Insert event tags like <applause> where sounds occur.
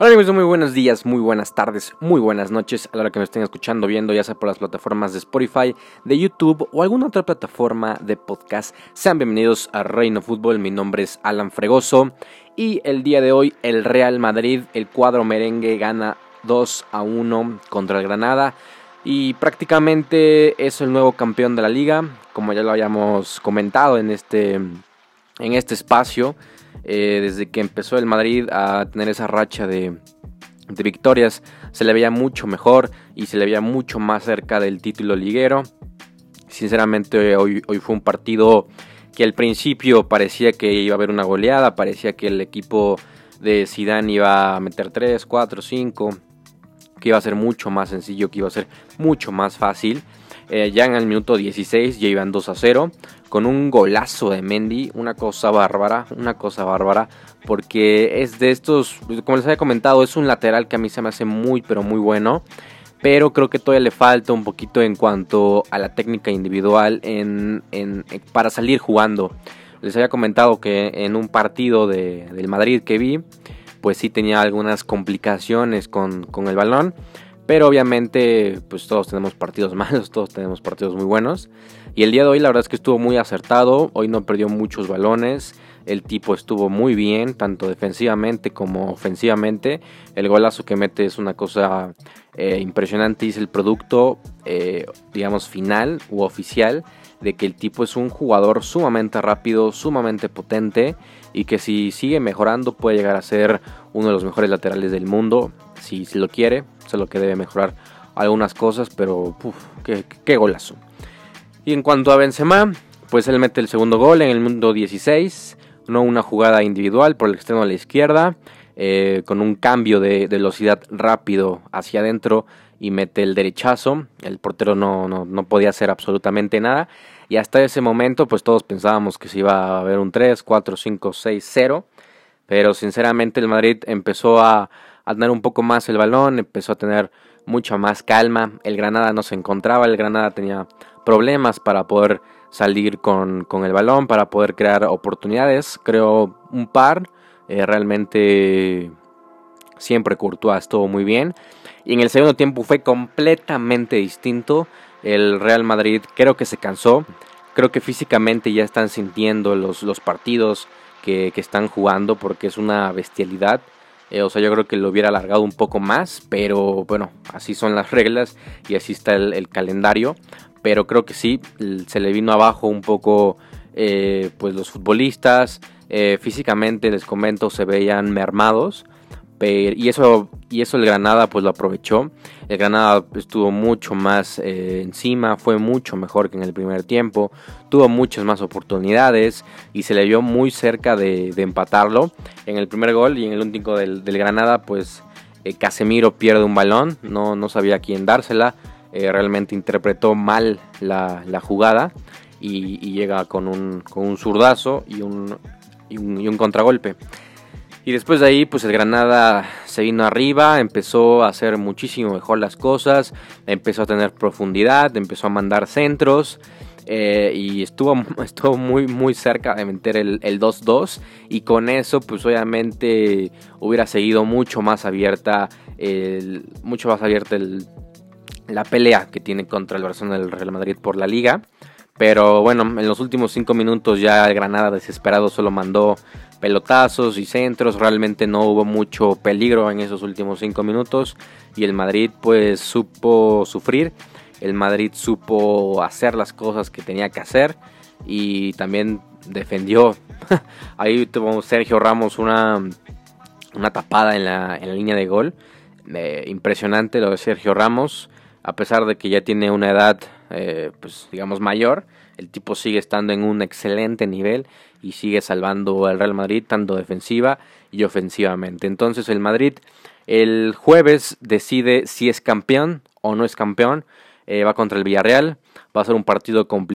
Hola amigos, muy buenos días, muy buenas tardes, muy buenas noches a la hora que me estén escuchando, viendo, ya sea por las plataformas de Spotify, de YouTube o alguna otra plataforma de podcast. Sean bienvenidos a Reino Fútbol, mi nombre es Alan Fregoso y el día de hoy el Real Madrid, el cuadro merengue gana 2 a 1 contra el Granada y prácticamente es el nuevo campeón de la liga, como ya lo habíamos comentado en este, en este espacio. Eh, desde que empezó el Madrid a tener esa racha de, victorias, se le veía mucho mejor y se le veía mucho más cerca del título liguero. Sinceramente, hoy, hoy fue un partido que al principio parecía que iba a haber una goleada, parecía que el equipo de Zidane iba a meter 3, 4, 5, que iba a ser mucho más sencillo, que iba a ser mucho más fácil. Eh, ya en el minuto 16 ya iban 2 a 0 con un golazo de Mendy, una cosa bárbara, una cosa bárbara, porque es de estos, como les había comentado, es un lateral que a mí se me hace muy, pero muy bueno, pero creo que todavía le falta un poquito en cuanto a la técnica individual en, para salir jugando. Les había comentado que en un partido de, del Madrid que vi, pues sí tenía algunas complicaciones con, con el balón. Pero obviamente, pues todos tenemos partidos <laughs> malos, todos tenemos partidos muy buenos. Y el día de hoy la verdad es que estuvo muy acertado, hoy no perdió muchos balones, el tipo estuvo muy bien, tanto defensivamente como ofensivamente. El golazo que mete es una cosa eh, impresionante y es el producto, eh, digamos, final u oficial de que el tipo es un jugador sumamente rápido, sumamente potente y que si sigue mejorando puede llegar a ser uno de los mejores laterales del mundo, si, si lo quiere, solo que debe mejorar algunas cosas, pero uf, qué, golazo. Y en cuanto a Benzema, pues él mete el segundo gol en el mundo 16, no una jugada individual por el extremo a la izquierda, eh, con un cambio de, velocidad rápido hacia adentro y mete el derechazo. El portero no, no, no, podía hacer absolutamente nada. Y hasta ese momento, pues todos pensábamos que se iba a haber un 3, 4, 5, 6, 0. Pero sinceramente el Madrid empezó a, a un poco más el balón, empezó a tener mucha más calma. El Granada no se encontraba, el Granada tenía problemas para poder salir con, el balón, para poder crear oportunidades. Creo un par, eh, realmente siempre Courtois estuvo muy bien. Y en el segundo tiempo fue completamente distinto. El Real Madrid creo que se cansó. Creo que físicamente ya están sintiendo los, los partidos que, que están jugando porque es una bestialidad. Eh, o sea, yo creo que lo hubiera alargado un poco más, pero bueno, así son las <laughs> reglas y así está el, calendario. Pero creo que sí, se le vino abajo un poco eh, pues los futbolistas. Eh, físicamente, les comento, se veían mermados y eso y eso el Granada pues lo aprovechó. El Granada estuvo mucho más eh, encima, fue mucho mejor que en el primer tiempo, tuvo muchas más oportunidades y se le vio muy cerca de, empatarlo. En el primer gol y en el último del, Granada pues eh, Casemiro pierde un balón, no, no sabía quién dársela, eh, realmente interpretó mal la, jugada y, llega con un, con un zurdazo y un, y un contragolpe. Y después de ahí, pues el Granada se vino arriba, empezó a hacer muchísimo mejor las cosas, empezó a tener profundidad, empezó a mandar centros. Eh, y estuvo, <laughs> estuvo muy muy cerca de meter el 2-2 y con eso pues obviamente hubiera seguido mucho más abierta el, mucho más abierta la pelea que tiene contra el Barcelona del Real Madrid por la liga pero bueno en los últimos 5 minutos ya el Granada desesperado solo mandó pelotazos y centros, realmente no hubo mucho peligro en esos últimos cinco minutos. Y el Madrid pues supo sufrir, el Madrid supo hacer las cosas que tenía que hacer. Y también defendió, <laughs> ahí tuvo Sergio Ramos una, una tapada en la, en la línea de gol, eh, impresionante lo de Sergio Ramos, a pesar de que ya tiene una edad eh, pues digamos mayor, el tipo sigue estando en un excelente nivel y sigue salvando al Real Madrid tanto defensiva y ofensivamente. Entonces el Madrid el jueves decide si es campeón o no es campeón. Eh, va contra el Villarreal. Va a ser un partido complicado.